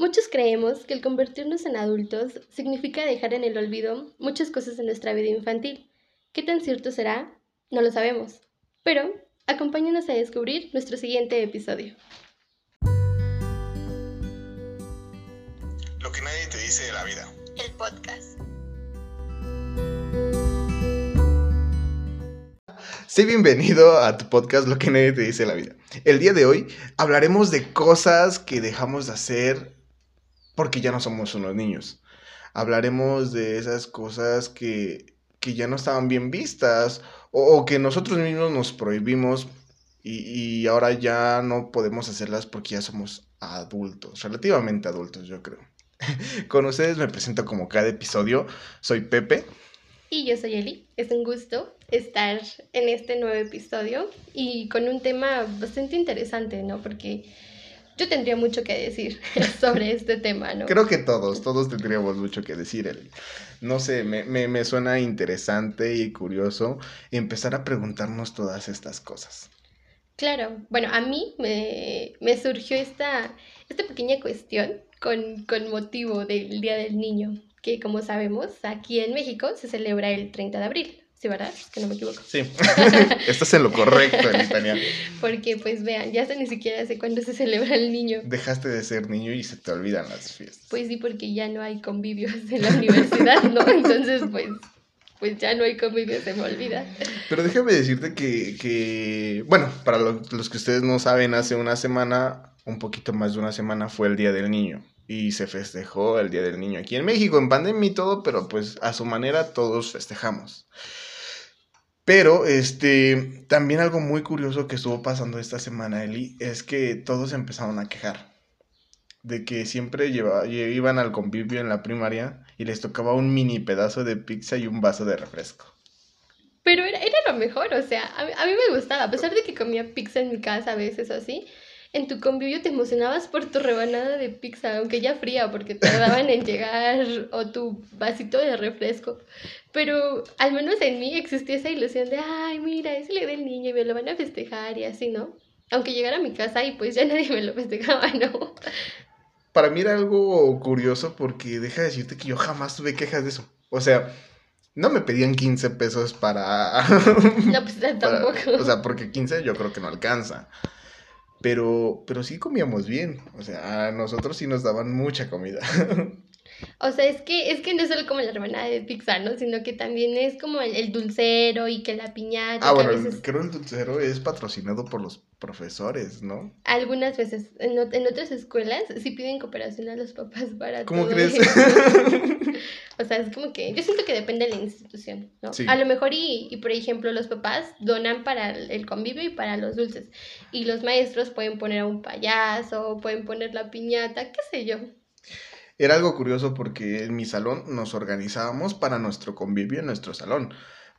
Muchos creemos que el convertirnos en adultos significa dejar en el olvido muchas cosas de nuestra vida infantil. ¿Qué tan cierto será? No lo sabemos. Pero acompáñanos a descubrir nuestro siguiente episodio. Lo que nadie te dice de la vida. El podcast. Sí, bienvenido a tu podcast Lo que nadie te dice de la vida. El día de hoy hablaremos de cosas que dejamos de hacer porque ya no somos unos niños. Hablaremos de esas cosas que, que ya no estaban bien vistas o, que nosotros mismos nos prohibimos y, y ahora ya no podemos hacerlas porque ya somos adultos, relativamente adultos yo creo. Con ustedes me presento como cada episodio. Soy Pepe. Y yo soy Eli. Es un gusto estar en este nuevo episodio y con un tema bastante interesante, ¿no? Porque yo tendría mucho que decir sobre este tema, ¿no? Creo que todos, todos tendríamos mucho que decir. No sé, me, me, me suena interesante y curioso empezar a preguntarnos todas estas cosas. Claro, bueno, a mí me, me surgió esta, esta pequeña cuestión con, con motivo del Día del Niño, que como sabemos, aquí en México se celebra el 30 de abril. Sí, ¿verdad? Que no me equivoco. Sí, estás en lo correcto en italiano. Porque, pues vean, ya hasta ni siquiera sé cuándo se celebra el niño. Dejaste de ser niño y se te olvidan las fiestas. Pues sí, porque ya no hay convivios en la universidad, ¿no? Entonces, pues, pues ya no hay convivios, se me olvida. Pero déjame decirte que, que bueno, para los, los que ustedes no saben, hace una semana, un poquito más de una semana, fue el Día del Niño y se festejó el Día del Niño aquí en México, en pandemia y todo, pero pues a su manera todos festejamos. Pero este también algo muy curioso que estuvo pasando esta semana, Eli, es que todos empezaron a quejar de que siempre iban al convivio en la primaria y les tocaba un mini pedazo de pizza y un vaso de refresco. Pero era, era lo mejor, o sea, a, a mí me gustaba, a pesar de que comía pizza en mi casa a veces así, en tu convivio te emocionabas por tu rebanada de pizza, aunque ya fría, porque tardaban en llegar, o tu vasito de refresco. Pero al menos en mí existía esa ilusión de, ay, mira, es el del niño y me lo van a festejar y así, ¿no? Aunque llegara a mi casa y pues ya nadie me lo festejaba, ¿no? Para mí era algo curioso porque deja de decirte que yo jamás tuve quejas de eso. O sea, no me pedían 15 pesos para... No, pues tampoco. o sea, porque 15 yo creo que no alcanza. Pero, pero sí comíamos bien. O sea, a nosotros sí nos daban mucha comida. O sea, es que, es que no es solo como la rebanada de pizza, ¿no? Sino que también es como el, el dulcero y que la piñata. Ah, bueno, veces- creo el dulcero es patrocinado por los profesores, ¿no? Algunas veces, en, en otras escuelas sí piden cooperación a los papás para ¿Cómo todo crees? O sea, es como que yo siento que depende de la institución, ¿no? Sí. A lo mejor y, y, por ejemplo, los papás donan para el convivio y para los dulces. Y los maestros pueden poner a un payaso, pueden poner la piñata, qué sé yo. Era algo curioso porque en mi salón nos organizábamos para nuestro convivio en nuestro salón.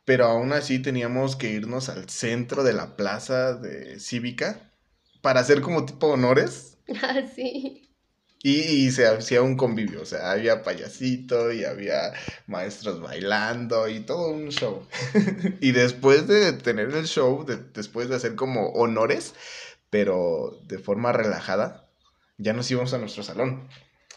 Pero aún así teníamos que irnos al centro de la plaza de cívica para hacer como tipo honores. Así. Y, y se hacía un convivio, o sea, había payasito y había maestros bailando y todo un show. y después de tener el show, de- después de hacer como honores, pero de forma relajada, ya nos íbamos a nuestro salón.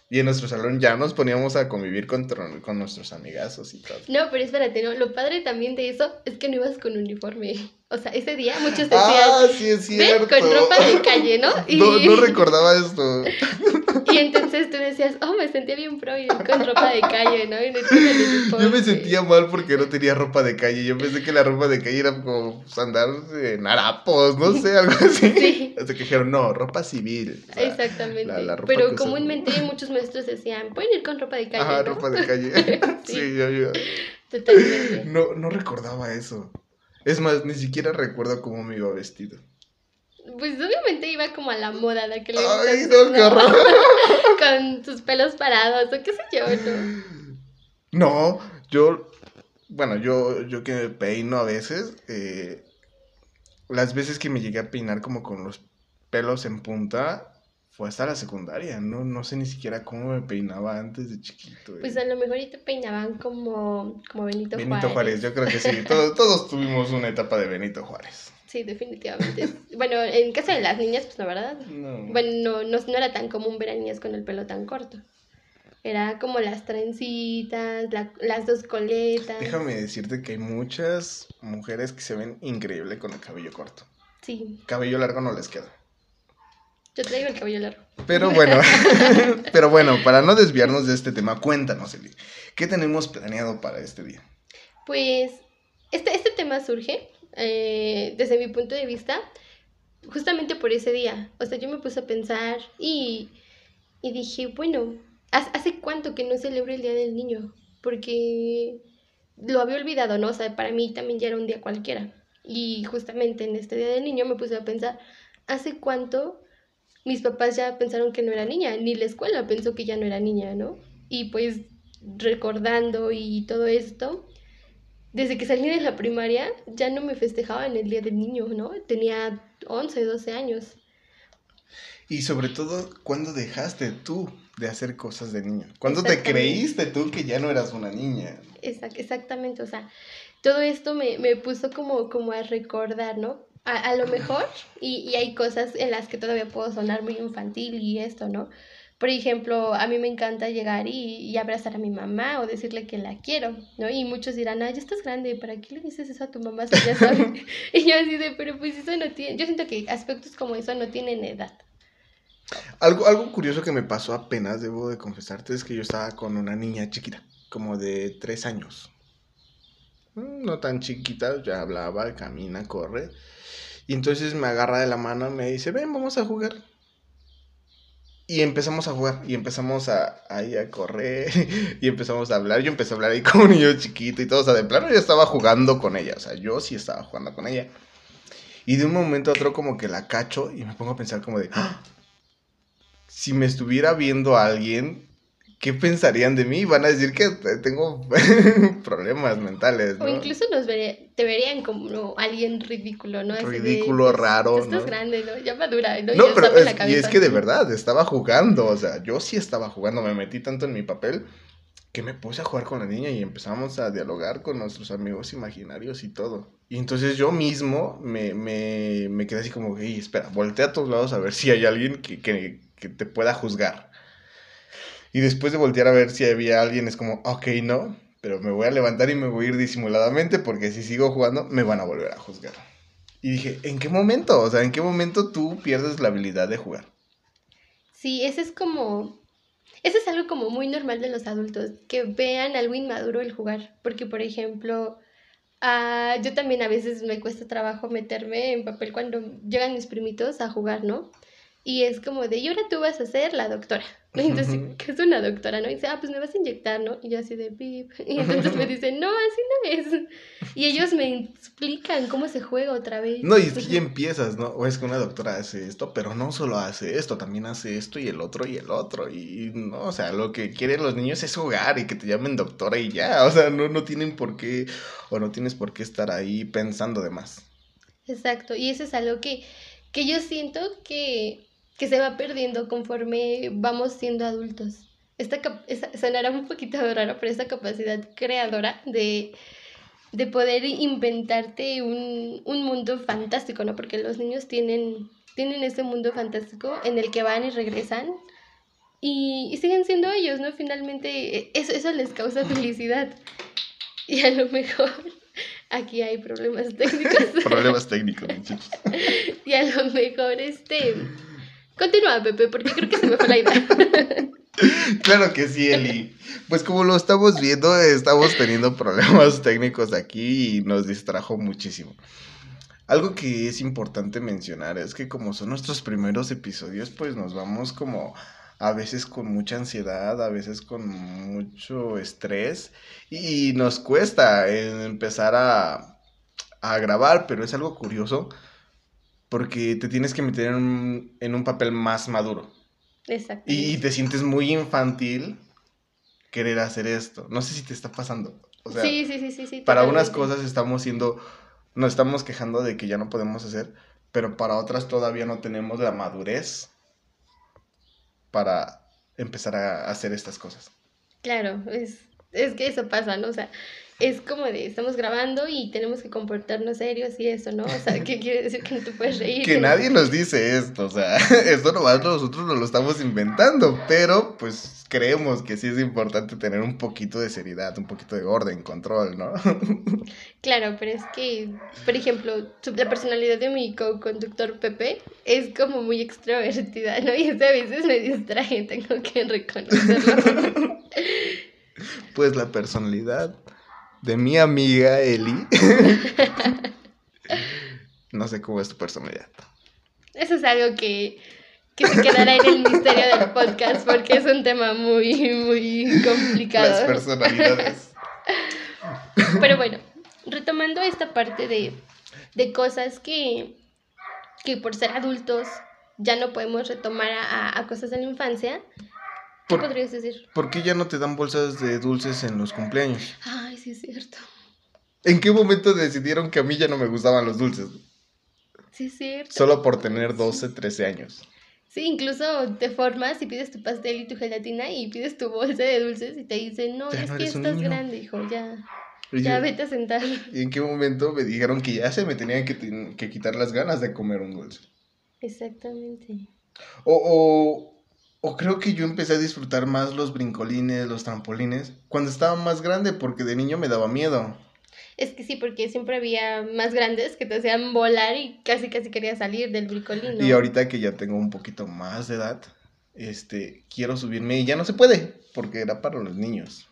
Y en nuestro salón ya nos poníamos a convivir con, con nuestros amigazos y todo. No, pero espérate, ¿no? Lo padre también de eso es que no ibas con uniforme. O sea, ese día muchos decían, Ah, sí es ven cierto. con ropa de calle, ¿no? Y, No, no recordaba esto. y entonces tú decías, oh, me sentía bien pro y con ropa de calle, ¿no? Y no Yo me sentía mal porque no tenía ropa de calle. Yo pensé que la ropa de calle era como andar en harapos, no sé, algo así. Sí. Hasta que dijeron, no, ropa civil. O sea, Exactamente. la- la ropa Pero usan. comúnmente muchos maestros decían, pueden ir con ropa de calle. Ajá, ¿no? ropa de calle. Sí. sí, yo, yo. Totalmente. No, no recordaba eso. Es más, ni siquiera recuerdo cómo me iba vestido. Pues obviamente iba como a la moda de aquel Ay, no, qué horror. Con sus pelos parados o qué sé yo, ¿no? No, yo, bueno, yo, yo que me peino a veces, eh, las veces que me llegué a peinar como con los pelos en punta, fue hasta la secundaria, no, no sé ni siquiera cómo me peinaba antes de chiquito. eh. Pues a lo mejor y te peinaban como, como Benito, Benito Juárez, yo creo que sí, todos, todos tuvimos una etapa de Benito Juárez. Sí, definitivamente. bueno, en caso de las niñas, pues la verdad. No. Bueno, no, no, no era tan común ver a niñas con el pelo tan corto. Era como las trencitas, la- las dos coletas. Déjame decirte que hay muchas mujeres que se ven increíble con el cabello corto. Sí, Cabello largo no les queda. yo traigo el cabello largo. Pero bueno, pero bueno, para no desviarnos de este tema, cuéntanos, Eli, ¿qué tenemos planeado para este día? Pues este, este tema surge, eh, desde mi punto de vista, justamente por ese día. O sea, yo me puse a pensar y, y dije, bueno, ¿hace, ¿hace cuánto que no celebro el Día del Niño? Porque lo había olvidado, ¿no? O sea, para mí también ya era un día cualquiera. Y justamente en este Día del Niño me puse a pensar, ¿hace cuánto mis papás ya pensaron que no era niña? Ni la escuela pensó que ya no era niña, ¿no? Y pues recordando y todo esto, desde que salí de la primaria ya no me festejaba en el Día del Niño, ¿no? Tenía 11, 12 años. Y sobre todo, ¿cuándo dejaste tú de hacer cosas de niño? ¿Cuándo te creíste tú que ya no eras una niña? Exac- exactamente, o sea, todo esto me, me puso como, como a recordar, ¿no? A, a lo mejor, y, y hay cosas en las que todavía puedo sonar muy infantil y esto, ¿no? Por ejemplo, a mí me encanta llegar y, y abrazar a mi mamá o decirle que la quiero, ¿no? Y muchos dirán, ah, ya estás grande, ¿para qué le dices eso a tu mamá si ya sabe? y yo así de, pero pues eso no tiene, yo siento que aspectos como eso no tienen edad. Algo, algo curioso que me pasó apenas, debo de confesarte, es que yo estaba con una niña chiquita, como de tres años. Mm, No tan chiquita, ya hablaba, camina, corre. Y entonces me agarra de la mano y me dice, ven, vamos a jugar. Y empezamos a jugar, y empezamos a, a correr, y empezamos a hablar. Yo empecé a hablar ahí como un niño chiquito y todo. O sea, de plano yo estaba jugando con ella. O sea, yo sí estaba jugando con ella. Y de un momento a otro como que la cacho y me pongo a pensar como de, "Ah, si me estuviera viendo a alguien, ¿qué pensarían de mí? Van a decir que tengo problemas mentales, ¿no? O incluso nos vería- te verían como alguien ridículo, ¿no? Así de, Ridículo, pues, raro, Estás ¿no? grande, ¿no? Ya madura, ¿no? No, Ya pero sabe la es, y cabeza. es que de verdad, estaba jugando, o sea, yo sí estaba jugando, me metí tanto en mi papel que me puse a jugar con la niña y empezamos a dialogar con nuestros amigos imaginarios y todo. Y entonces yo mismo me, me, me quedé así como, hey, espera, voltea a todos lados a ver si hay alguien que, que, que te pueda juzgar. Y después de voltear a ver si había alguien, es como, ok, no, pero me voy a levantar y me voy a ir disimuladamente porque si sigo jugando me van a volver a juzgar. Y dije, ¿en qué momento? O sea, ¿en qué momento tú pierdes la habilidad de jugar? Sí, ese es como... Eso es algo como muy normal de los adultos, que vean algo inmaduro el jugar. Porque, por ejemplo, ah, yo también a veces me cuesta trabajo meterme en papel cuando llegan mis primitos a jugar, ¿no? Y es como de, y ahora tú vas a ser la doctora. Entonces, ¿qué es una doctora, no? Y dice, ah, pues me vas a inyectar, ¿no? Y yo así de, pip. Y entonces me dicen, no, así no es. Y ellos me explican cómo se juega otra vez. No, y es que ya empiezas, ¿no? O es que una doctora hace esto, pero no solo hace esto, también hace esto y el otro y el otro. Y no, o sea, lo que quieren los niños es jugar y que te llamen doctora y ya. O sea, no, no tienen por qué, o no tienes por qué estar ahí pensando de más. Exacto, y eso es algo que, que yo siento que, que se va perdiendo conforme vamos siendo adultos. Esta sonará un poquito raro, pero esta capacidad creadora de, de poder inventarte un, un mundo fantástico, ¿no? Porque los niños tienen, tienen ese mundo fantástico en el que van y regresan y, y siguen siendo ellos, ¿no? Finalmente eh, eso, eso les causa felicidad. Y a lo mejor aquí hay problemas técnicos. Problemas técnicos, muchachos. Y a lo mejor, este... Continúa, Pepe, porque creo que se me fue la idea. Claro que sí, Eli. Pues como lo estamos viendo, estamos teniendo problemas técnicos aquí y nos distrajo muchísimo. Algo que es importante mencionar es que como son nuestros primeros episodios, pues nos vamos como a veces con mucha ansiedad, a veces con mucho estrés y nos cuesta empezar a, a grabar, pero es algo curioso porque te tienes que meter en un, en un papel más maduro. Exacto. Y te sientes muy infantil querer hacer esto. No sé si te está pasando. O sea, sí, sí, sí, sí, sí. para unas cosas estamos siendo, nos estamos quejando de que ya no podemos hacer, pero para otras todavía no tenemos la madurez para empezar a hacer estas cosas. Claro, es, es que eso pasa, ¿no? O sea, es como de estamos grabando y tenemos que comportarnos serios y eso, ¿no? O sea, ¿qué quiere decir que no te puedes reír? Que nadie nos dice esto, o sea, esto nomás nosotros nos lo estamos inventando, pero pues creemos que sí es importante tener un poquito de seriedad, un poquito de orden, control, ¿no? Claro, pero es que, por ejemplo, la personalidad de mi co-conductor Pepe es como muy extrovertida, ¿no? Y eso a veces me distrae, tengo que reconocerlo. Pues la personalidad de mi amiga Eli. no sé cómo es tu personalidad. Eso es algo que, que se quedará en el misterio del podcast porque es un tema muy, muy complicado. Las personalidades. Pero bueno, retomando esta parte de, de cosas que, que por ser adultos ya no podemos retomar a, a cosas de la infancia, ¿qué podrías decir? ¿Por qué ya no te dan bolsas de dulces en los cumpleaños? Ay, sí es cierto. ¿En qué momento decidieron que a mí ya no me gustaban los dulces? Sí es cierto. Solo por tener 12, 13 años. Sí, incluso te formas y pides tu pastel y tu gelatina y pides tu bolsa de dulces y te dicen, no, Ya es no que estás niño". grande, hijo, ya, Y ya yo, vete a sentar. ¿y en qué momento me dijeron que ya se me tenían que, que quitar las ganas de comer un dulce? Exactamente. O, o, o creo que yo empecé a disfrutar más los brincolines, los trampolines, cuando estaba más grande, porque de niño me daba miedo. Es que sí, porque siempre había más grandes que te hacían volar y casi casi querías salir del bricolín, ¿no? Y ahorita que ya tengo un poquito más de edad, este, quiero subirme y ya no se puede, porque era para los niños.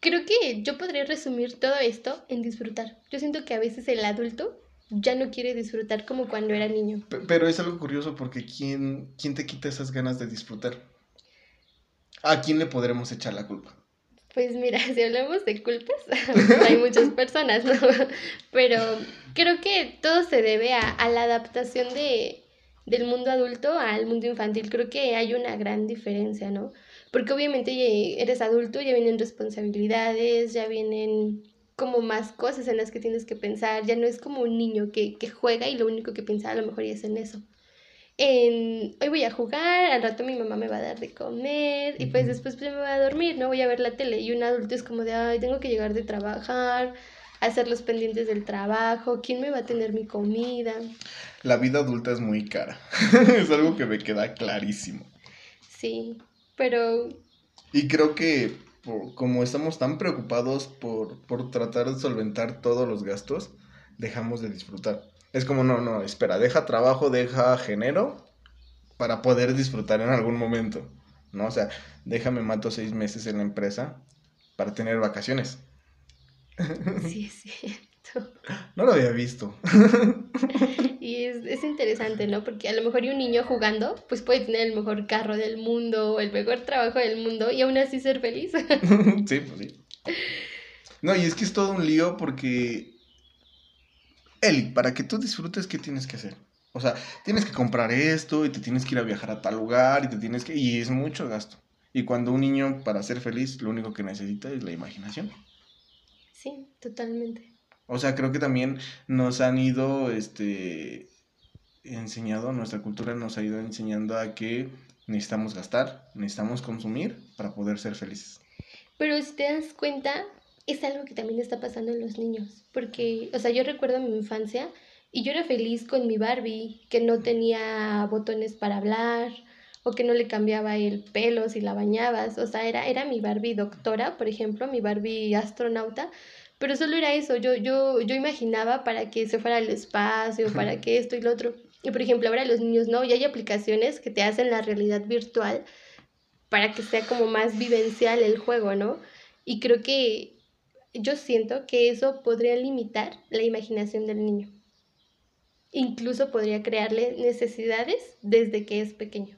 Creo que yo podría resumir todo esto en disfrutar. Yo siento que a veces el adulto ya no quiere disfrutar como cuando era niño. Pe- Pero es algo curioso porque ¿quién, ¿quién te quita esas ganas de disfrutar? ¿A quién le podremos echar la culpa? Pues mira, si hablamos de culpas, hay muchas personas, ¿no? Pero creo que todo se debe a, a la adaptación de, del mundo adulto al mundo infantil. Creo que hay una gran diferencia, ¿no? Porque obviamente ya eres adulto, ya vienen responsabilidades, ya vienen como más cosas en las que tienes que pensar, ya no es como un niño que, que juega y lo único que piensa a lo mejor ya es en eso. En, hoy voy a jugar, al rato mi mamá me va a dar de comer y pues después pues, me voy a dormir, ¿no? Voy a ver la tele y un adulto es como de, ay, tengo que llegar de trabajar, hacer los pendientes del trabajo, ¿quién me va a tener mi comida? La vida adulta es muy cara. es algo que me queda clarísimo. Sí, pero Y creo que por- como estamos tan preocupados por, por tratar de solventar todos los gastos, dejamos de disfrutar. Es como, no, no, espera, deja trabajo, deja género para poder disfrutar en algún momento. ¿No? O sea, déjame mato seis meses en la empresa para tener vacaciones. sí es No lo había visto. Y es, es interesante, ¿no? Porque a lo mejor y un niño jugando, pues puede tener el mejor carro del mundo o el mejor trabajo del mundo y aún así ser feliz. sí, pues sí. No, y es que es todo un lío porque. Eli, para que tú disfrutes, ¿qué tienes que hacer? O sea, tienes que comprar esto y te tienes que ir a viajar a tal lugar y te tienes que. Y es mucho gasto. Y cuando un niño, para ser feliz, lo único que necesita es la imaginación. Sí, totalmente. O sea, creo que también nos han ido, este, enseñado, nuestra cultura nos ha ido enseñando a que necesitamos gastar, necesitamos consumir para poder ser felices. Pero si te das cuenta, es algo que también está pasando en los niños. Porque, o sea, yo recuerdo mi infancia y yo era feliz con mi Barbie, que no tenía botones para hablar o que no le cambiaba el pelo si la bañabas. O sea, era, era mi Barbie doctora, por ejemplo, mi Barbie astronauta. Pero solo era eso, yo, yo, yo imaginaba para que se fuera al espacio, para que esto y lo otro. Y por ejemplo, ahora los niños no, y hay aplicaciones que te hacen la realidad virtual para que sea como más vivencial el juego, ¿no? Y creo que yo siento que eso podría limitar la imaginación del niño. Incluso podría crearle necesidades desde que es pequeño.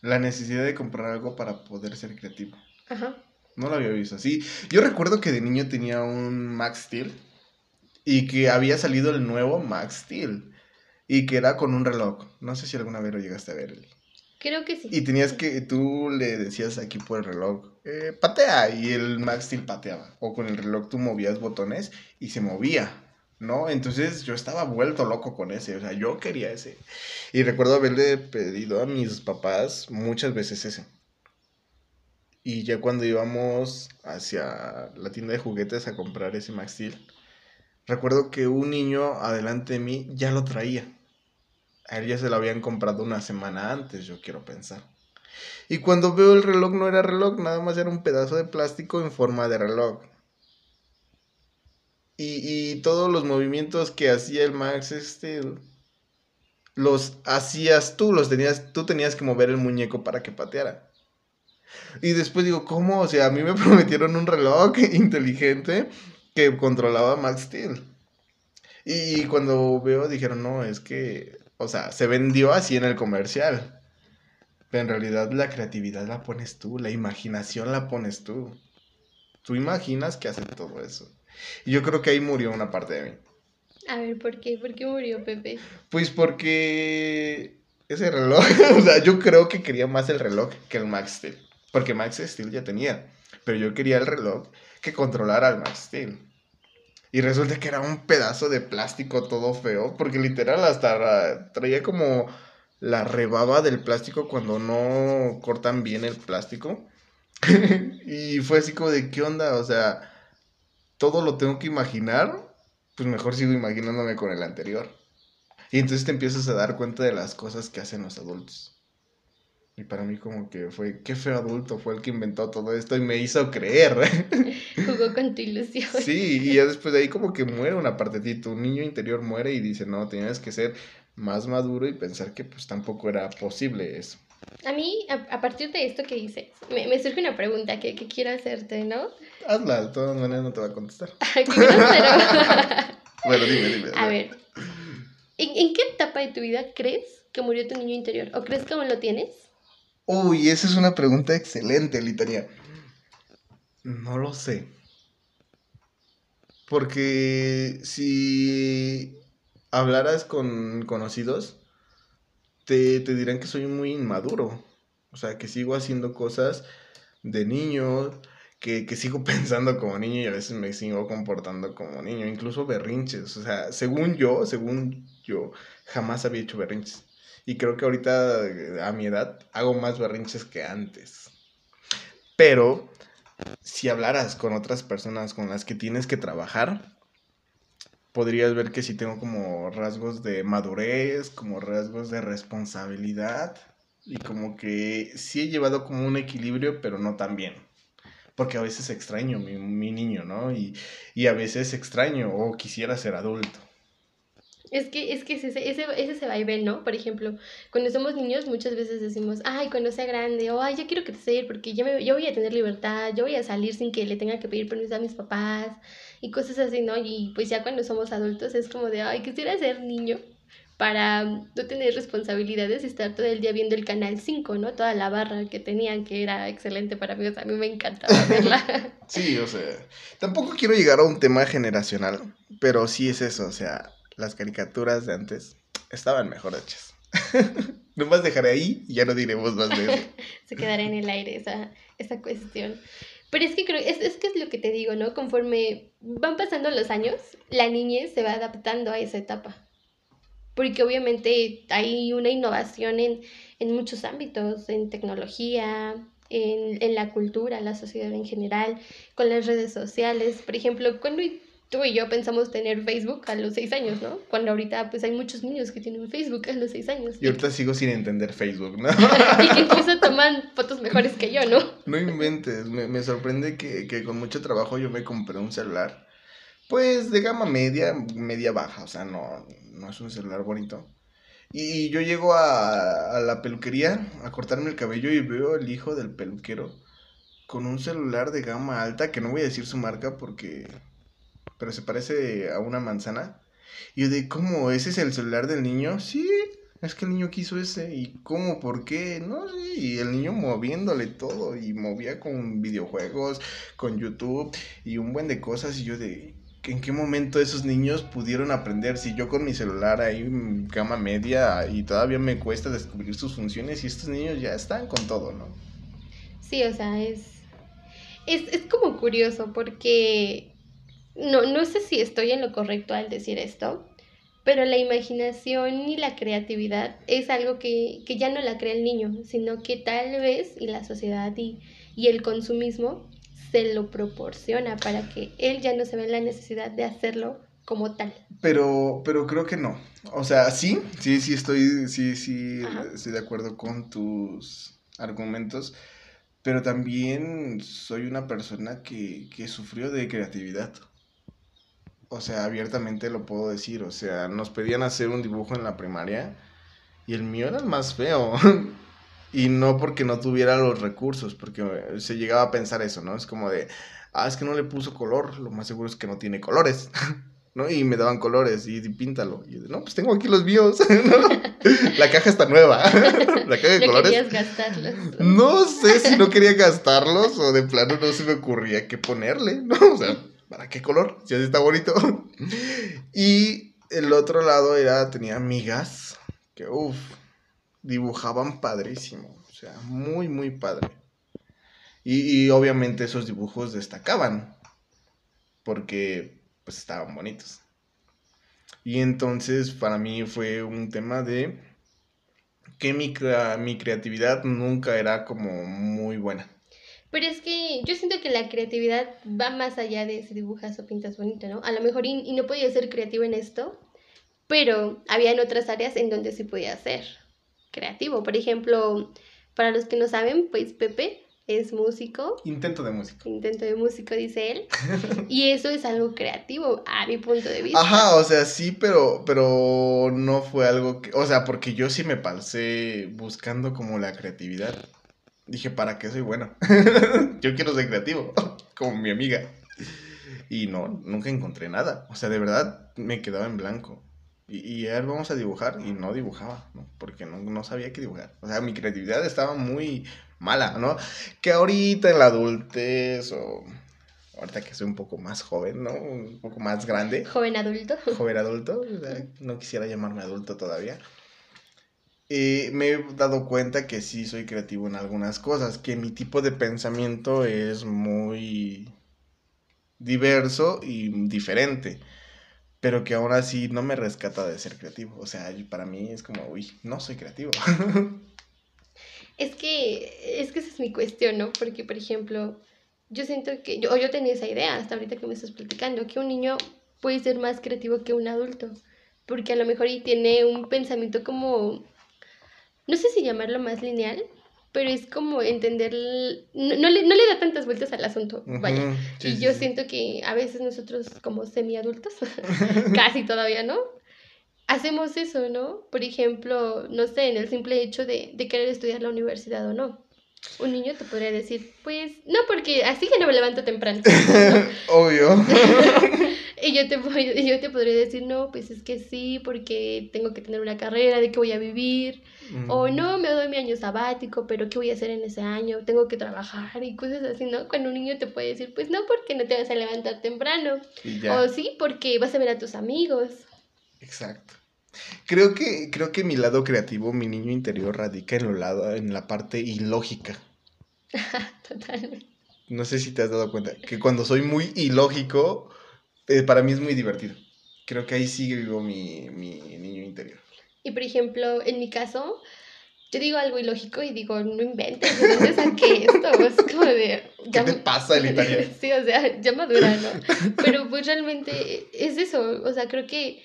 La necesidad de comprar algo para poder ser creativo. Ajá. No lo había visto así. Yo recuerdo que de niño tenía un Max Steel y que había salido el nuevo Max Steel y que era con un reloj. No sé si alguna vez lo llegaste a ver. Eli. Creo que sí. Y tenías que, tú le decías aquí por el reloj, eh, patea, y el Max Steel pateaba. O con el reloj tú movías botones y se movía, ¿no? Entonces yo estaba vuelto loco con ese, o sea, yo quería ese. Y recuerdo haberle pedido a mis papás muchas veces ese. Y ya cuando íbamos hacia la tienda de juguetes a comprar ese Max Steel, recuerdo que un niño adelante de mí ya lo traía. A él ya se lo habían comprado una semana antes, yo quiero pensar. Y cuando veo el reloj no era reloj, nada más era un pedazo de plástico en forma de reloj. Y, y todos los movimientos que hacía el Max Steel los hacías tú, los tenías, tú tenías que mover el muñeco para que pateara. Y después digo, ¿cómo? O sea, a mí me prometieron un reloj inteligente que controlaba Max Steel. Y cuando veo, dijeron, no, es que, o sea, se vendió así en el comercial. Pero en realidad la creatividad la pones tú, la imaginación la pones tú. Tú imaginas que hace todo eso. Y yo creo que ahí murió una parte de mí. A ver, ¿por qué? ¿Por qué murió Pepe? Pues porque ese reloj, o sea, yo creo que quería más el reloj que el Max Steel. Porque Max Steel ya tenía. Pero yo quería el reloj que controlara al Max Steel. Y resulta que era un pedazo de plástico todo feo. Porque literal hasta traía como la rebaba del plástico cuando no cortan bien el plástico. y fue así como de, ¿qué onda? O sea, todo lo tengo que imaginar. Pues mejor sigo imaginándome con el anterior. Y entonces te empiezas a dar cuenta de las cosas que hacen los adultos. Y para mí como que fue, qué feo adulto fue el que inventó todo esto y me hizo creer. Jugó con tu ilusión. Sí, y ya después de ahí como que muere una parte de ti, tu niño interior muere y dice, no, tenías que ser más maduro y pensar que pues tampoco era posible eso. A mí, a, partir de esto que dices, me, me surge una pregunta que, que, quiero hacerte, ¿no? Hazla, de todas maneras no te va a contestar. bueno, dime, dime. A ver, ¿en, ¿en qué etapa de tu vida crees que murió tu niño interior? ¿O crees que aún lo tienes? Uy, esa es una pregunta excelente, Litania. No lo sé. Porque si hablaras con conocidos, te, dirán que soy muy inmaduro. O sea, que sigo haciendo cosas de niño, que, que, sigo pensando como niño y a veces me sigo comportando como niño, incluso berrinches. O sea, según yo, según yo, jamás había hecho berrinches. Y creo que ahorita, a mi edad, hago más berrinches que antes. Pero, si hablaras con otras personas con las que tienes que trabajar, podrías ver que sí tengo como rasgos de madurez, como rasgos de responsabilidad. Y como que sí he llevado como un equilibrio, pero no tan bien. Porque a veces extraño mi, mi niño, ¿no? Y, y a veces extraño o quisiera ser adulto. Es que, es que ese, ese, ese se va y ve, ¿no? Por ejemplo, cuando somos niños muchas veces decimos, ay, cuando sea grande, o ay, yo quiero crecer porque yo, me, yo voy a tener libertad, yo voy a salir sin que le tenga que pedir permiso a mis papás y cosas así, ¿no? Y pues ya cuando somos adultos es como de, ay, quisiera ser niño para no tener responsabilidades y estar todo el día viendo el canal 5, ¿no? Toda la barra que tenían, que era excelente para mí, o sea, a mí me encantaba verla. sí, o sea, tampoco quiero llegar a un tema generacional, pero sí es eso, o sea, las caricaturas de antes estaban mejor hechas. Nomás dejaré ahí y ya no diremos más de eso. Se quedará en el aire esa, esa cuestión. Pero es que creo, es, es que es lo que te digo, ¿no? Conforme van pasando los años, la niñez se va adaptando a esa etapa. Porque obviamente hay una innovación en, en muchos ámbitos, en tecnología, en, en la cultura, la sociedad en general, con las redes sociales. Por ejemplo, cuando tú y yo pensamos tener Facebook a los seis años, ¿no? Cuando ahorita pues hay muchos niños que tienen Facebook a los seis años. Y ahorita sigo sin entender Facebook, ¿no? y que incluso toman fotos mejores que yo, ¿no? No inventes, me, me sorprende que, que, con mucho trabajo yo me compré un celular, pues de gama media, media baja, o sea, no, no es un celular bonito. Y yo llego a, a la peluquería a cortarme el cabello y veo el hijo del peluquero con un celular de gama alta, que no voy a decir su marca porque pero se parece a una manzana. Y yo de, ¿cómo? ¿Ese es el celular del niño? Sí, es que el niño quiso ese. ¿Y cómo? ¿Por qué? No sé. Y el niño moviéndole todo. Y movía con videojuegos, con YouTube y un buen de cosas. Y yo de, ¿en qué momento esos niños pudieron aprender? Si yo con mi celular ahí, cama media, y todavía me cuesta descubrir sus funciones. Y estos niños ya están con todo, ¿no? Sí, o sea, es. Es, es como curioso porque no, no sé si estoy en lo correcto al decir esto, pero la imaginación y la creatividad es algo que, que, ya no la crea el niño, sino que tal vez y la sociedad y, y el consumismo se lo proporciona para que él ya no se vea la necesidad de hacerlo como tal. Pero, pero creo que no. O sea, sí, sí, sí estoy, sí, sí, estoy de acuerdo con tus argumentos, pero también soy una persona que, que sufrió de creatividad. O sea, abiertamente lo puedo decir. O sea, nos pedían hacer un dibujo en la primaria y el mío era el más feo. Y no porque no tuviera los recursos, porque se llegaba a pensar eso, ¿no? Es como de, ah, es que no le puso color, lo más seguro es que no tiene colores, ¿no? Y me daban colores y, píntalo. Y yo, no, pues tengo aquí los míos, La caja está nueva, la caja de ¿No colores. querías gastarlos? No sé si no quería gastarlos o de plano no se me ocurría qué ponerle, ¿no? O sea, ¿para qué color? Si así está bonito. Y el otro lado era, tenía amigas que, uff, dibujaban padrísimo, o sea, muy, muy padre. Y, y, obviamente esos dibujos destacaban, porque pues estaban bonitos. Y entonces para mí fue un tema de que mi, mi creatividad nunca era como muy buena. Pero es que yo siento que la creatividad va más allá de si dibujas o pintas bonito, ¿no? A lo mejor y, y no podía ser creativo en esto, pero había en otras áreas en donde sí podía ser creativo. Por ejemplo, para los que no saben, pues Pepe es músico. Intento de músico. Intento de músico, dice él. y eso es algo creativo, a mi punto de vista. Ajá, o sea, sí, pero, pero no fue algo que, o sea, porque yo sí me pasé buscando como la creatividad. Dije, ¿para qué soy bueno? yo quiero ser creativo, como mi amiga. Y no, nunca encontré nada. O sea, de verdad me quedaba en blanco. Y, y a ver, vamos a dibujar. Y no dibujaba, ¿no? Porque no, no sabía qué dibujar. O sea, mi creatividad estaba muy mala, ¿no? Que ahorita en la adultez o ahorita que soy un poco más joven, ¿no? Un poco más grande. Joven adulto. Joven adulto. O sea, no quisiera llamarme adulto todavía. Eh, me he dado cuenta que sí soy creativo en algunas cosas, que mi tipo de pensamiento es muy diverso y diferente pero que aún así no me rescata de ser creativo. O sea, para mí es como, uy, no soy creativo. es que, es que esa es mi cuestión, ¿no? Porque, por ejemplo, yo siento que, yo, yo tenía esa idea hasta ahorita que me estás platicando, que un niño puede ser más creativo que un adulto, porque a lo mejor y tiene un pensamiento como, no sé si llamarlo más lineal, pero es como entender, no, no, le, no le da tantas vueltas al asunto, vaya. Sí, y yo sí. siento que a veces nosotros como semi-adultos, casi todavía, ¿no? Hacemos eso, ¿no? Por ejemplo, no sé, en el simple hecho de, de querer estudiar la universidad o no. Un niño te podría decir, pues, no, porque así que no me levanto temprano. ¿no? Obvio. Y yo te, yo te podría decir, no, pues es que sí, porque tengo que tener una carrera, de qué voy a vivir. Mm. O no, me doy mi año sabático, pero ¿qué voy a hacer en ese año? Tengo que trabajar y cosas así, ¿no? Cuando un niño te puede decir, pues no, porque no te vas a levantar temprano. O sí, porque vas a ver a tus amigos. Exacto. Creo que, creo que mi lado creativo, mi niño interior, radica en, lo lado, en la parte ilógica. Totalmente. No sé si te has dado cuenta, que cuando soy muy ilógico, eh, para mí es muy divertido. Creo que ahí sí vivo mi, mi niño interior. Y por ejemplo, en mi caso, yo digo algo ilógico y digo, no inventes, ¿de dónde saqué esto? Es como de... ¿Qué te pasa el italiano? sí, o sea, ya madura, ¿no? Pero pues realmente es eso, o sea, creo que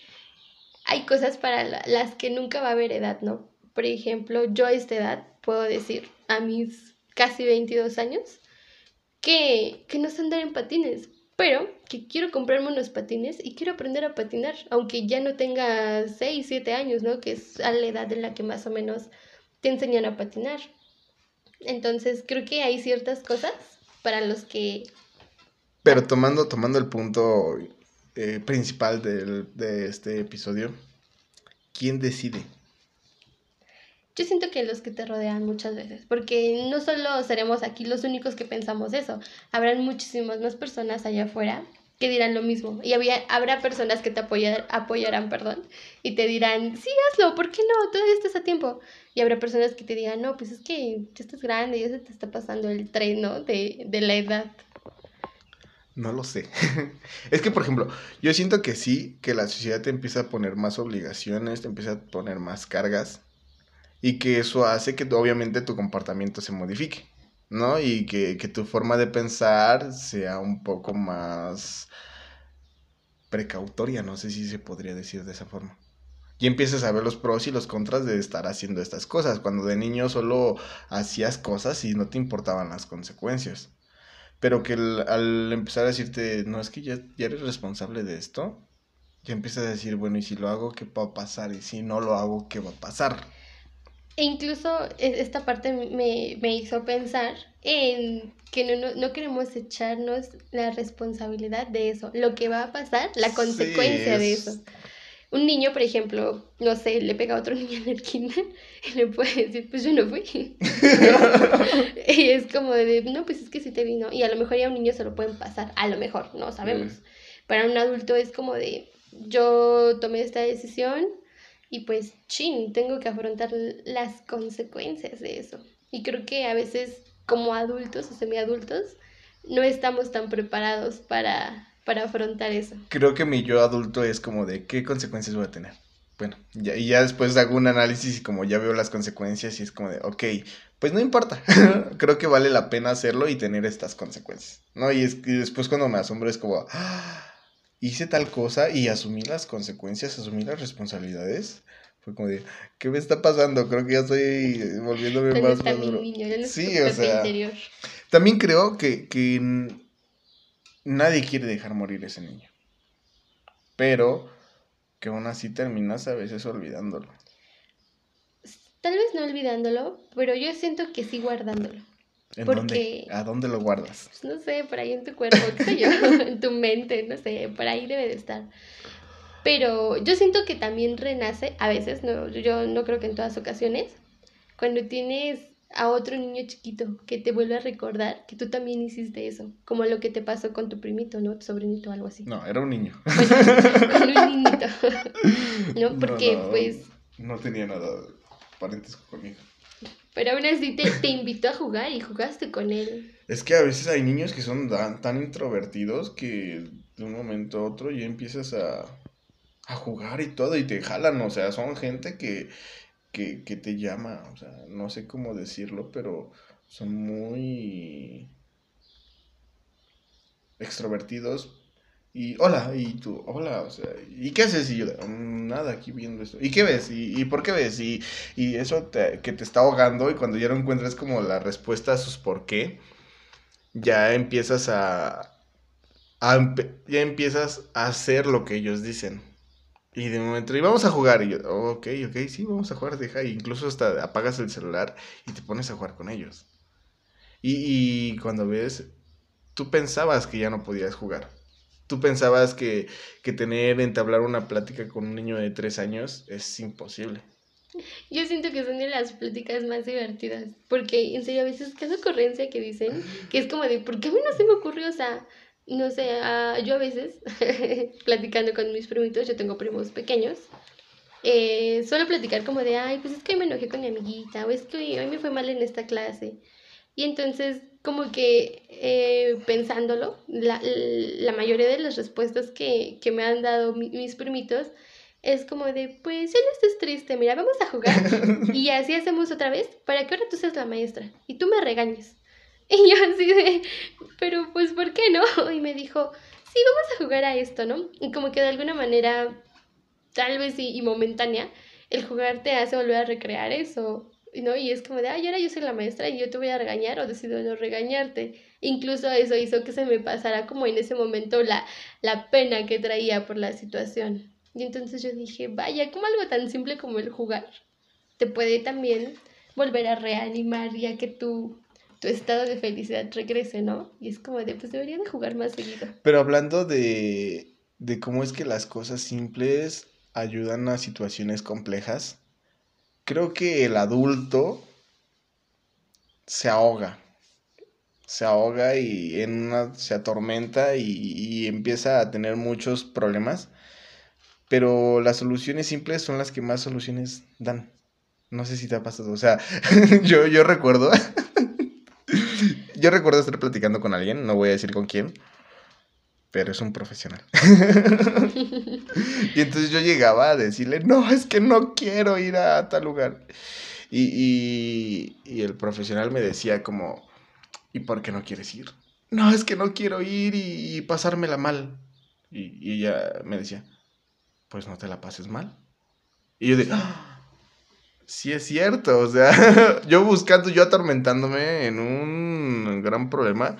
hay cosas para la, las que nunca va a haber edad, ¿no? Por ejemplo, yo a esta edad puedo decir, a mis casi 22 años, que, que no sé andar en patines, pero que quiero comprarme unos patines y quiero aprender a patinar, aunque ya no tenga 6, 7 años, ¿no? Que es a la edad en la que más o menos te enseñan a patinar. Entonces, creo que hay ciertas cosas para los que... Pero tomando, tomando el punto eh, principal del, de este episodio, ¿quién decide? Yo siento que los que te rodean muchas veces, porque no solo seremos aquí los únicos que pensamos eso, habrán muchísimas más personas allá afuera que dirán lo mismo y había, habrá personas que te apoyar, apoyarán perdón, y te dirán, sí, hazlo, ¿por qué no? Todavía estás a tiempo. Y habrá personas que te digan, no, pues es que ya estás grande, ya se te está pasando el tren, ¿no? De, de la edad. No lo sé. es que, por ejemplo, yo siento que sí, que la sociedad te empieza a poner más obligaciones, te empieza a poner más cargas y que eso hace que obviamente tu comportamiento se modifique, ¿no? Y que, que tu forma de pensar sea un poco más precautoria, no sé si se podría decir de esa forma. Y empiezas a ver los pros y los contras de estar haciendo estas cosas, cuando de niño solo hacías cosas y no te importaban las consecuencias. Pero que al empezar a decirte, no, es que ya, ya eres responsable de esto, ya empiezas a decir, bueno, y si lo hago, ¿qué va a pasar? Y si no lo hago, ¿qué va a pasar? E incluso e, esta parte me, me hizo pensar en que no, no, no, queremos echarnos la responsabilidad de eso, lo que va a pasar, la consecuencia de eso. Un niño, por ejemplo, no sé, le pega a otro niño en el kinder y le puede decir, pues yo no fui. y es como de, no, pues es que sí te vino. Y a lo mejor ya a un niño se lo pueden pasar, a lo mejor, no sabemos. Para un adulto es como de, yo tomé esta decisión y pues, chin, tengo que afrontar las consecuencias de eso. Y creo que a veces como adultos o semiadultos no estamos tan preparados para, para afrontar eso. Creo que mi yo adulto es como de qué consecuencias voy a tener. Bueno, ya, y ya después hago un análisis y como ya veo las consecuencias y es como de, ok, pues no importa, creo que vale la pena hacerlo y tener estas consecuencias, ¿no? Y, es, y después cuando me asombro es como, ah, hice tal cosa y asumí las consecuencias, asumí las responsabilidades. Fue como de, ¿qué me está pasando? Creo que ya estoy volviéndome más maduro. sí, o sea. También creo que, que nadie quiere dejar morir ese niño. Pero que aún así terminas a veces olvidándolo. Tal vez no olvidándolo, pero yo siento que sí guardándolo. ¿En dónde? ¿A dónde lo guardas? Pues no sé, por ahí en tu cuerpo, qué sé yo, en tu mente, no sé, por ahí debe de estar. Pero yo siento que también renace, a veces, no, yo no creo que en todas ocasiones, cuando tienes a otro niño chiquito que te vuelve a recordar que tú también hiciste eso, como lo que te pasó con tu primito, ¿no? Tu sobrinito algo así. No, era un niño. con un niñito. ¿No? Porque pues... No tenía nada parentesco conmigo. Pero aún así te, te, invitó a jugar y jugaste con él. Es que a veces hay niños que son tan, tan introvertidos que de un momento a otro ya empiezas a, a jugar y todo y te jalan, o sea, son gente que, que, que te llama, o sea, no sé cómo decirlo, pero son muy extrovertidos y hola, y tú, hola, o sea, ¿y qué haces? Y yo, mm, nada, aquí viendo esto. ¿Y qué ves? ¿Y, y por qué ves? Y, y eso te, que te está ahogando y cuando ya no encuentras como la respuesta a sus por qué, ya empiezas a, ya empiezas a hacer lo que ellos dicen. Y de momento, y vamos a jugar. Y yo, ok, ok, sí, vamos a jugar, deja. incluso hasta apagas el celular y te pones a jugar con ellos. Y, y cuando ves, tú pensabas que ya no podías jugar. Tú pensabas que, que tener, entablar una plática con un niño de tres años es imposible. Yo siento que son de las pláticas más divertidas, porque en serio a veces cada ocurrencia que dicen, que es como de, ¿por qué a mí no se me ocurrió? O sea, no sé, uh, yo a veces, platicando con mis primitos, yo tengo primos pequeños, eh, suelo platicar como de, ay, pues es que hoy me enojé con mi amiguita, o es que hoy, me fue mal en esta clase. Y entonces, como que eh, pensándolo, la, la, mayoría de las respuestas que, que me han dado mi, mis primitos es como de, pues ya no estés triste, mira, vamos a jugar. y así hacemos otra vez para que ahora tú seas la maestra y tú me regañes. Y yo así de, pero pues ¿por qué no? Y me dijo, sí, vamos a jugar a esto, ¿no? Y como que de alguna manera, tal vez y, y momentánea, el jugar te hace volver a recrear eso, ¿no? Y es como de, ay, ahora yo soy la maestra y yo te voy a regañar o decido no regañarte. Incluso eso hizo que se me pasara como en ese momento la, la pena que traía por la situación. Y entonces yo dije, vaya, como algo tan simple como el jugar te puede también volver a reanimar ya que tú tu estado de felicidad regrese, ¿no? Y es como de, pues debería de jugar más seguido. Pero hablando de, de cómo es que las cosas simples ayudan a situaciones complejas, creo que el adulto se ahoga. Se ahoga y en una, se atormenta y, y empieza a tener muchos problemas. Pero las soluciones simples son las que más soluciones dan. No sé si te ha pasado. O sea, yo, yo recuerdo yo recuerdo estar platicando con alguien, no voy a decir con quién, pero es un profesional. y entonces yo llegaba a decirle, no, es que no quiero ir a tal lugar. Y, y, el profesional me decía como, ¿y por qué no quieres ir? No, es que no quiero ir y, pasármela mal. Y, y, ella me decía, pues no te la pases mal. Y yo de, ¡Ah! sí es cierto, o sea, yo buscando, yo atormentándome en un gran problema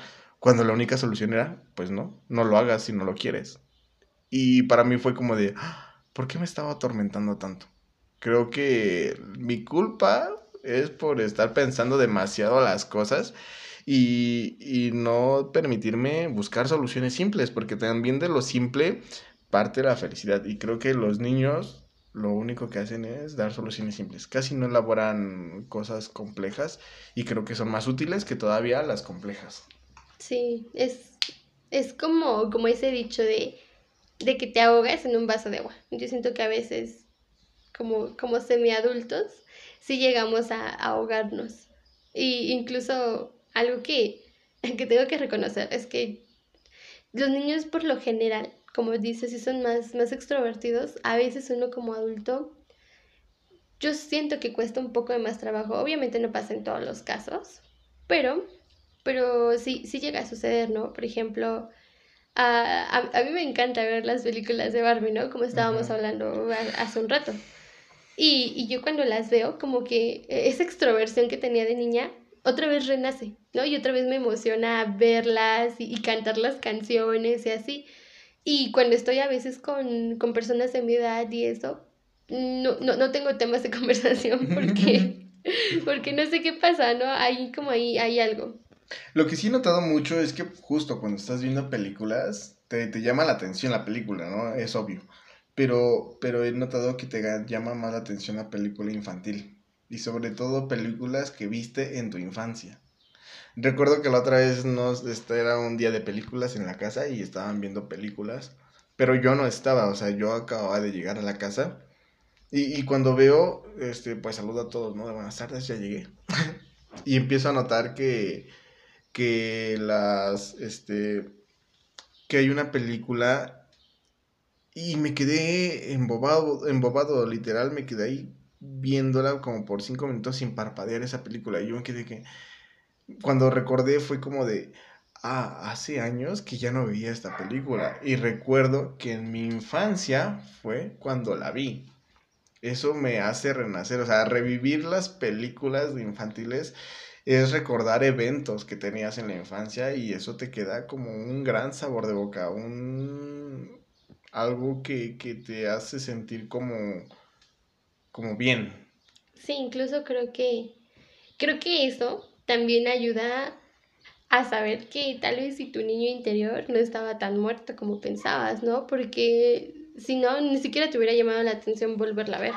cuando la única solución era, pues no, no lo hagas si no lo quieres. Y para mí fue como de, ah, ¿por qué me estaba atormentando tanto? Creo que mi culpa es por estar pensando demasiado las cosas y, y no permitirme buscar soluciones simples, porque también de lo simple parte la felicidad. Y creo que los niños lo único que hacen es dar soluciones simples. Casi no elaboran cosas complejas y creo que son más útiles que todavía las complejas. Sí, es, es como, como ese dicho de, de que te ahogas en un vaso de agua. Yo siento que a veces, como, como semiadultos, sí llegamos a, ahogarnos. Y incluso algo que, que tengo que reconocer es que los niños por lo general, como dices, si son más, más extrovertidos, a veces uno como adulto, yo siento que cuesta un poco de más trabajo. Obviamente no pasa en todos los casos, pero pero sí, sí llega a suceder, ¿no? Por ejemplo, a, a, mí me encanta ver las películas de Barbie, ¿no? Como estábamos hablando hace un rato. Y, y, yo cuando las veo, como que esa extroversión que tenía de niña, otra vez renace, ¿no? Y otra vez me emociona verlas y, y cantar las canciones y así. Y cuando estoy a veces con, con personas de mi edad y eso, no, no, no tengo temas de conversación porque, porque no sé qué pasa, ¿no? Ahí como ahí hay algo. Lo que sí he notado mucho es que justo cuando estás viendo películas, te, llama la atención la película, ¿no? Es obvio. Pero, pero he notado que te llama más la atención la película infantil. Y sobre todo películas que viste en tu infancia. Recuerdo que la otra vez nos, este era un día de películas en la casa y estaban viendo películas. Pero yo no estaba, o sea, yo acababa de llegar a la casa. Y, y cuando veo, este, pues saludo a todos, ¿no? De buenas tardes, ya llegué. y empiezo a notar que, que las, este, que hay una película y me quedé embobado, embobado, literal, me quedé ahí viéndola como por cinco minutos sin parpadear esa película. Y yo me quedé que, cuando recordé fue como de, ah, hace años que ya no veía esta película. Y recuerdo que en mi infancia fue cuando la vi. Eso me hace renacer, o sea, revivir las películas infantiles es recordar eventos que tenías en la infancia y eso te queda como un gran sabor de boca, un algo que, te hace sentir como, como bien. Sí, incluso creo que creo que eso también ayuda a saber que tal vez si tu niño interior no estaba tan muerto como pensabas, ¿no? Porque si no, ni siquiera te hubiera llamado la atención volverla a ver.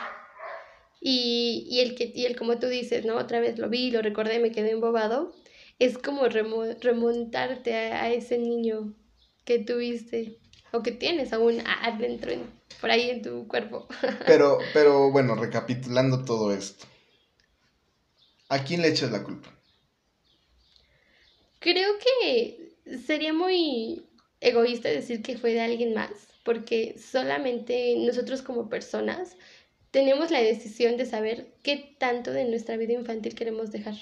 Y, y, el que, y el como tú dices, ¿no? Otra vez lo vi, lo recordé, me quedé embobado. Es como remontarte a, ese niño que tuviste o que tienes aún adentro, por ahí en tu cuerpo. Pero, pero bueno, recapitulando todo esto. ¿A quién le echas la culpa? Creo que sería muy egoísta decir que fue de alguien más, porque solamente nosotros como personas tenemos la decisión de saber qué tanto de nuestra vida infantil queremos dejar.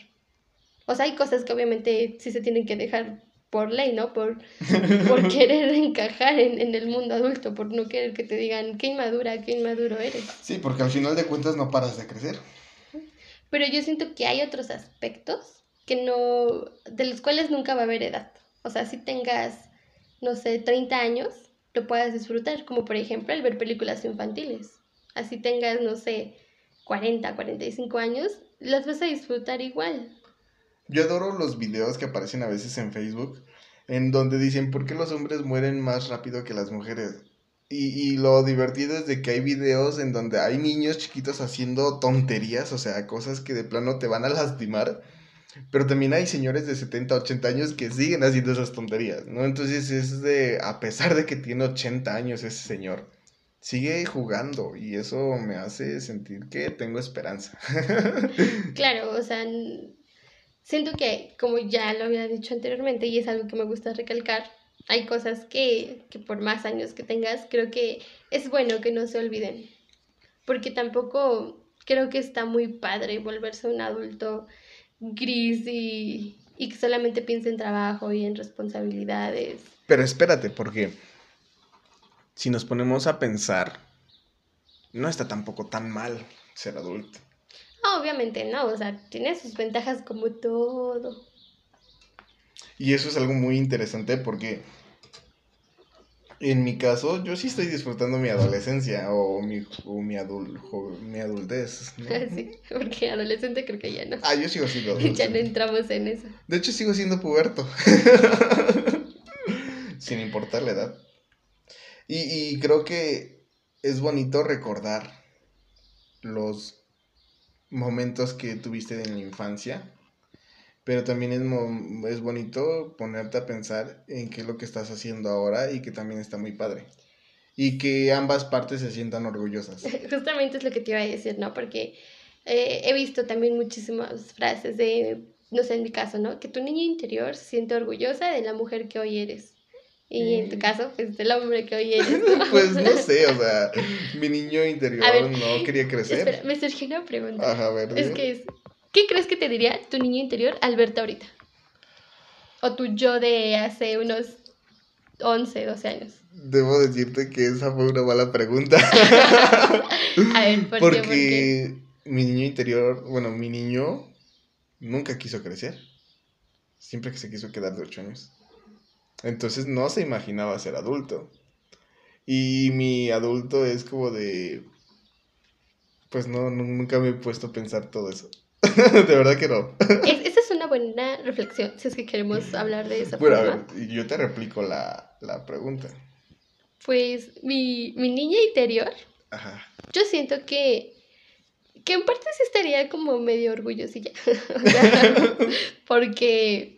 O sea, hay cosas que obviamente sí se tienen que dejar por ley, ¿no? Por, por querer encajar en, en, el mundo adulto, por no querer que te digan qué inmadura, qué inmaduro eres. Sí, porque al final de cuentas no paras de crecer. Pero yo siento que hay otros aspectos que no, de los cuales nunca va a haber edad. O sea, si tengas, no sé, 30 años, lo puedas disfrutar, como por ejemplo el ver películas infantiles así tengas, no sé, 40, 45 años, las vas a disfrutar igual. Yo adoro los videos que aparecen a veces en Facebook, en donde dicen, ¿por qué los hombres mueren más rápido que las mujeres? Y, y, lo divertido es de que hay videos en donde hay niños chiquitos haciendo tonterías, o sea, cosas que de plano te van a lastimar, pero también hay señores de 70, 80 años que siguen haciendo esas tonterías, ¿no? Entonces es de, a pesar de que tiene 80 años ese señor, sigue jugando y eso me hace sentir que tengo esperanza. claro, o sea, siento que, como ya lo había dicho anteriormente y es algo que me gusta recalcar, hay cosas que, que por más años que tengas, creo que es bueno que no se olviden. Porque tampoco creo que está muy padre volverse un adulto gris y, y que solamente piense en trabajo y en responsabilidades. Pero espérate, porque si nos ponemos a pensar, no está tampoco tan mal ser adulto. obviamente no, o sea, tiene sus ventajas como todo. Y eso es algo muy interesante porque en mi caso yo sí estoy disfrutando mi adolescencia o mi, o mi, adul, mi adultez. ¿no? Sí, porque adolescente creo que ya no. Ah, yo sigo siendo adolescente. Ya no entramos en eso. De hecho sigo siendo puberto. Sin importar la edad. Y, y creo que es bonito recordar los momentos que tuviste en la infancia pero también es, es bonito ponerte a pensar en qué es lo que estás haciendo ahora y que también está muy padre. Y que ambas partes se sientan orgullosas. Justamente es lo que te iba a decir, ¿no? Porque eh, he visto también muchísimas frases de, no sé, en mi caso, ¿no? Que tu niña interior se siente orgullosa de la mujer que hoy eres. Y en tu mm. caso, pues del hombre que hoy eres. pues no sé, o sea, mi niño interior no quería crecer. Espera, me surgió una pregunta. Ajá, a ver. Es que es, ¿Qué crees que te diría tu niño interior al verte ahorita? O tu yo de hace unos 11, 12 años. Debo decirte que esa fue una mala pregunta. A ver, ¿por Porque qué? mi niño interior, bueno, mi niño nunca quiso crecer. Siempre que se quiso quedar de 8 años. Entonces no se imaginaba ser adulto. Y mi adulto es como de... Pues no, nunca me he puesto a pensar todo eso. de verdad que no. esa es una buena reflexión, si es que queremos hablar de esa bueno, forma. A ver, yo te replico la, pregunta. Pues mi, niña interior, Ajá. yo siento que, que en parte sí estaría como medio orgullosilla. porque,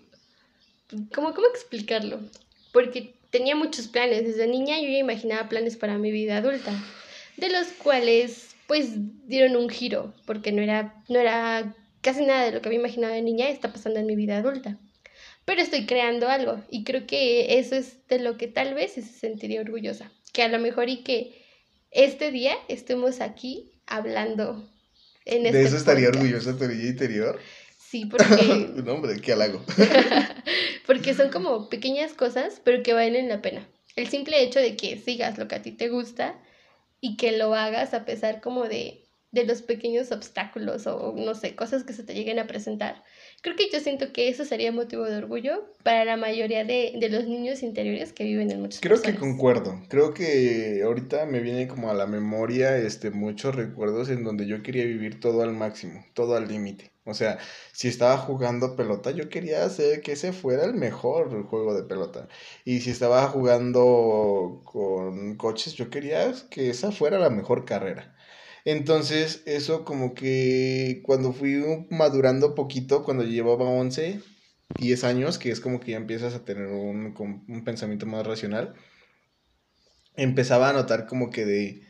¿cómo, ¿cómo explicarlo? Porque tenía muchos planes. Desde niña yo ya imaginaba planes para mi vida adulta, de los cuales pues dieron un giro, porque no era, no era casi nada de lo que había imaginado de niña está pasando en mi vida adulta. Pero estoy creando algo y creo que eso es de lo que tal vez se sentiría orgullosa. Que a lo mejor y que este día estemos aquí hablando en este ¿De eso estaría orgullosa tu niña interior? Sí, porque... no, hombre, qué halago. porque son como pequeñas cosas, pero que valen la pena. El simple hecho de que sigas lo que a ti te gusta y que lo hagas a pesar como de, de los pequeños obstáculos o no sé, cosas que se te lleguen a presentar. Creo que yo siento que eso sería motivo de orgullo para la mayoría de, de los niños interiores que viven en muchos Creo que concuerdo. Creo que ahorita me viene como a la memoria este, muchos recuerdos en donde yo quería vivir todo al máximo, todo al límite. O sea, si estaba jugando pelota, yo quería hacer que ese fuera el mejor juego de pelota. Y si estaba jugando con coches, yo quería que esa fuera la mejor carrera. Entonces, eso como que cuando fui madurando poquito, cuando llevaba 11, 10 años, que es como que ya empiezas a tener un, un pensamiento más racional, empezaba a notar como que de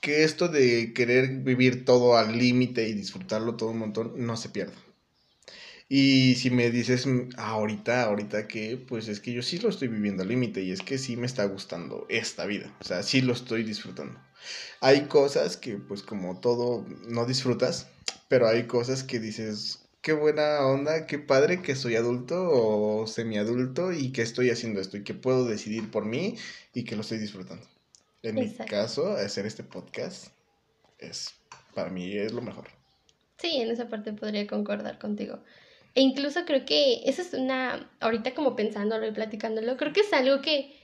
que esto de querer vivir todo al límite y disfrutarlo todo un montón no se pierda. Y si me dices mm, ahorita, ahorita que, pues es que yo sí lo estoy viviendo al límite y es que sí me está gustando esta vida, o sea, sí lo estoy disfrutando. Hay cosas que pues como todo no disfrutas, pero hay cosas que dices, qué buena onda, qué padre que soy adulto o semiadulto y que estoy haciendo esto y que puedo decidir por mí y que lo estoy disfrutando. En mi caso, hacer este podcast es, para mí es lo mejor. Sí, en esa parte podría concordar contigo. E incluso creo que eso es una, ahorita como pensándolo y platicándolo, creo que es algo que,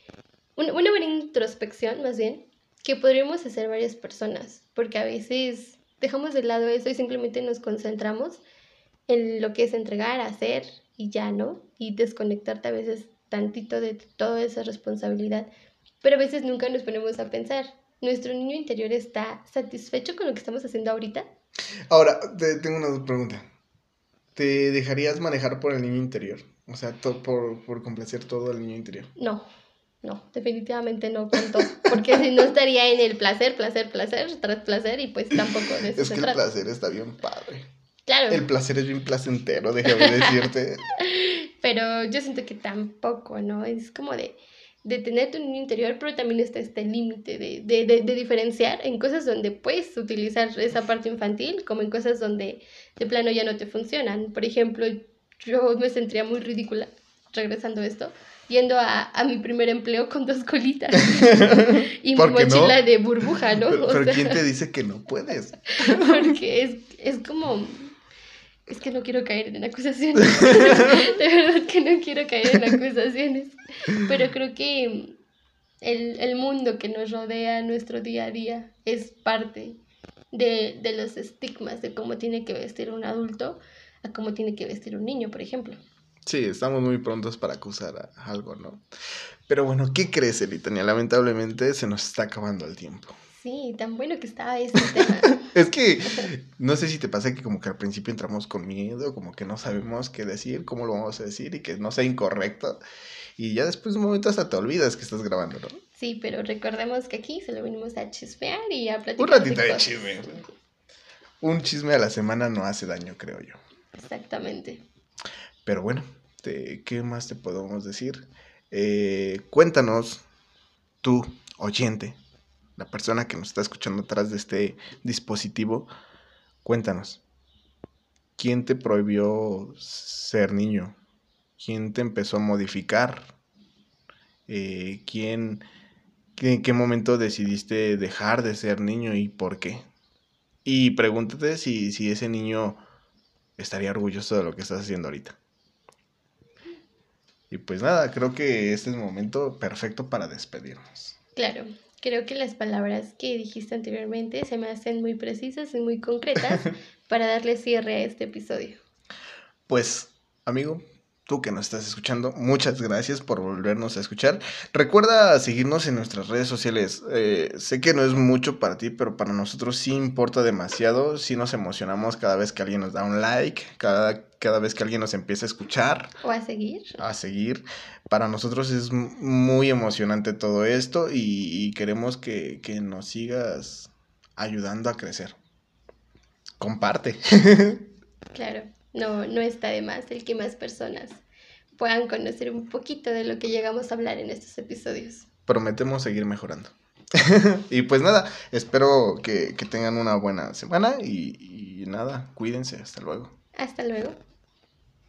una, una buena introspección más bien, que podríamos hacer varias personas, porque a veces dejamos de lado eso y simplemente nos concentramos en lo que es entregar, hacer y ya, ¿no? Y desconectarte a veces tantito de toda esa responsabilidad. Pero a veces nunca nos ponemos a pensar, ¿nuestro niño interior está satisfecho con lo que estamos haciendo ahorita? Ahora, te tengo una pregunta. ¿Te dejarías manejar por el niño interior? O sea, por, por complacer todo el niño interior. No, no, definitivamente no con Porque si no estaría en el placer, placer, placer, tras placer y pues tampoco de eso Es que el placer está bien padre. Claro. El placer es bien placentero, déjame decirte. Pero yo siento que tampoco, ¿no? Es como de, de tener tu niño interior, pero también está este límite de, de, de, de, diferenciar en cosas donde puedes utilizar esa parte infantil, como en cosas donde de plano ya no te funcionan. Por ejemplo, yo me sentiría muy ridícula, regresando a esto, yendo a, a mi primer empleo con dos colitas y mi mochila no? de burbuja, ¿no? Pero, O pero sea, ¿quién te dice que no puedes? Porque es, es como... Es que no quiero caer en acusaciones. de verdad que no quiero caer en acusaciones. Pero creo que el, el mundo que nos rodea, nuestro día a día, es parte de, de los estigmas de cómo tiene que vestir un adulto a cómo tiene que vestir un niño, por ejemplo. Sí, estamos muy prontos para acusar a algo, ¿no? Pero bueno, ¿qué crees, Elitania? Lamentablemente se nos está acabando el tiempo. Sí, tan bueno que estaba ese tema. Es que no sé si te pasa que como que al principio entramos con miedo, como que no sabemos qué decir, cómo lo vamos a decir y que no sea incorrecto. Y ya después de un momento hasta te olvidas que estás grabando, ¿no? Sí, pero recordemos que aquí solo venimos a chismear y a platicar. Un ratito de cosas. chisme. Un chisme a la semana no hace daño, creo yo. Exactamente. Pero bueno, te- ¿qué más te podemos decir? Eh, cuéntanos, tú, oyente, la persona que nos está escuchando atrás de este dispositivo, cuéntanos, ¿quién te prohibió ser niño? ¿Quién te empezó a modificar? Eh, ¿quién, ¿En qué momento decidiste dejar de ser niño y por qué? Y pregúntate si, si ese niño estaría orgulloso de lo que estás haciendo ahorita. Y pues nada, creo que este es el momento perfecto para despedirnos. Claro, creo que las palabras que dijiste anteriormente se me hacen muy precisas y muy concretas para darle cierre a este episodio. Pues, amigo, tú que nos estás escuchando, muchas gracias por volvernos a escuchar. Recuerda seguirnos en nuestras redes sociales. Eh, sé que no es mucho para ti, pero para nosotros sí importa demasiado. Sí nos emocionamos cada vez que alguien nos da un like, cada, cada vez que alguien nos empieza a escuchar. O a seguir. a seguir. Para nosotros es muy emocionante todo esto y, y queremos que, que nos sigas ayudando a crecer. Comparte. Claro, no, no está de más el que más personas puedan conocer un poquito de lo que llegamos a hablar en estos episodios. Prometemos seguir mejorando. y pues nada, espero que, que tengan una buena semana y, y nada, cuídense. Hasta luego. Hasta luego.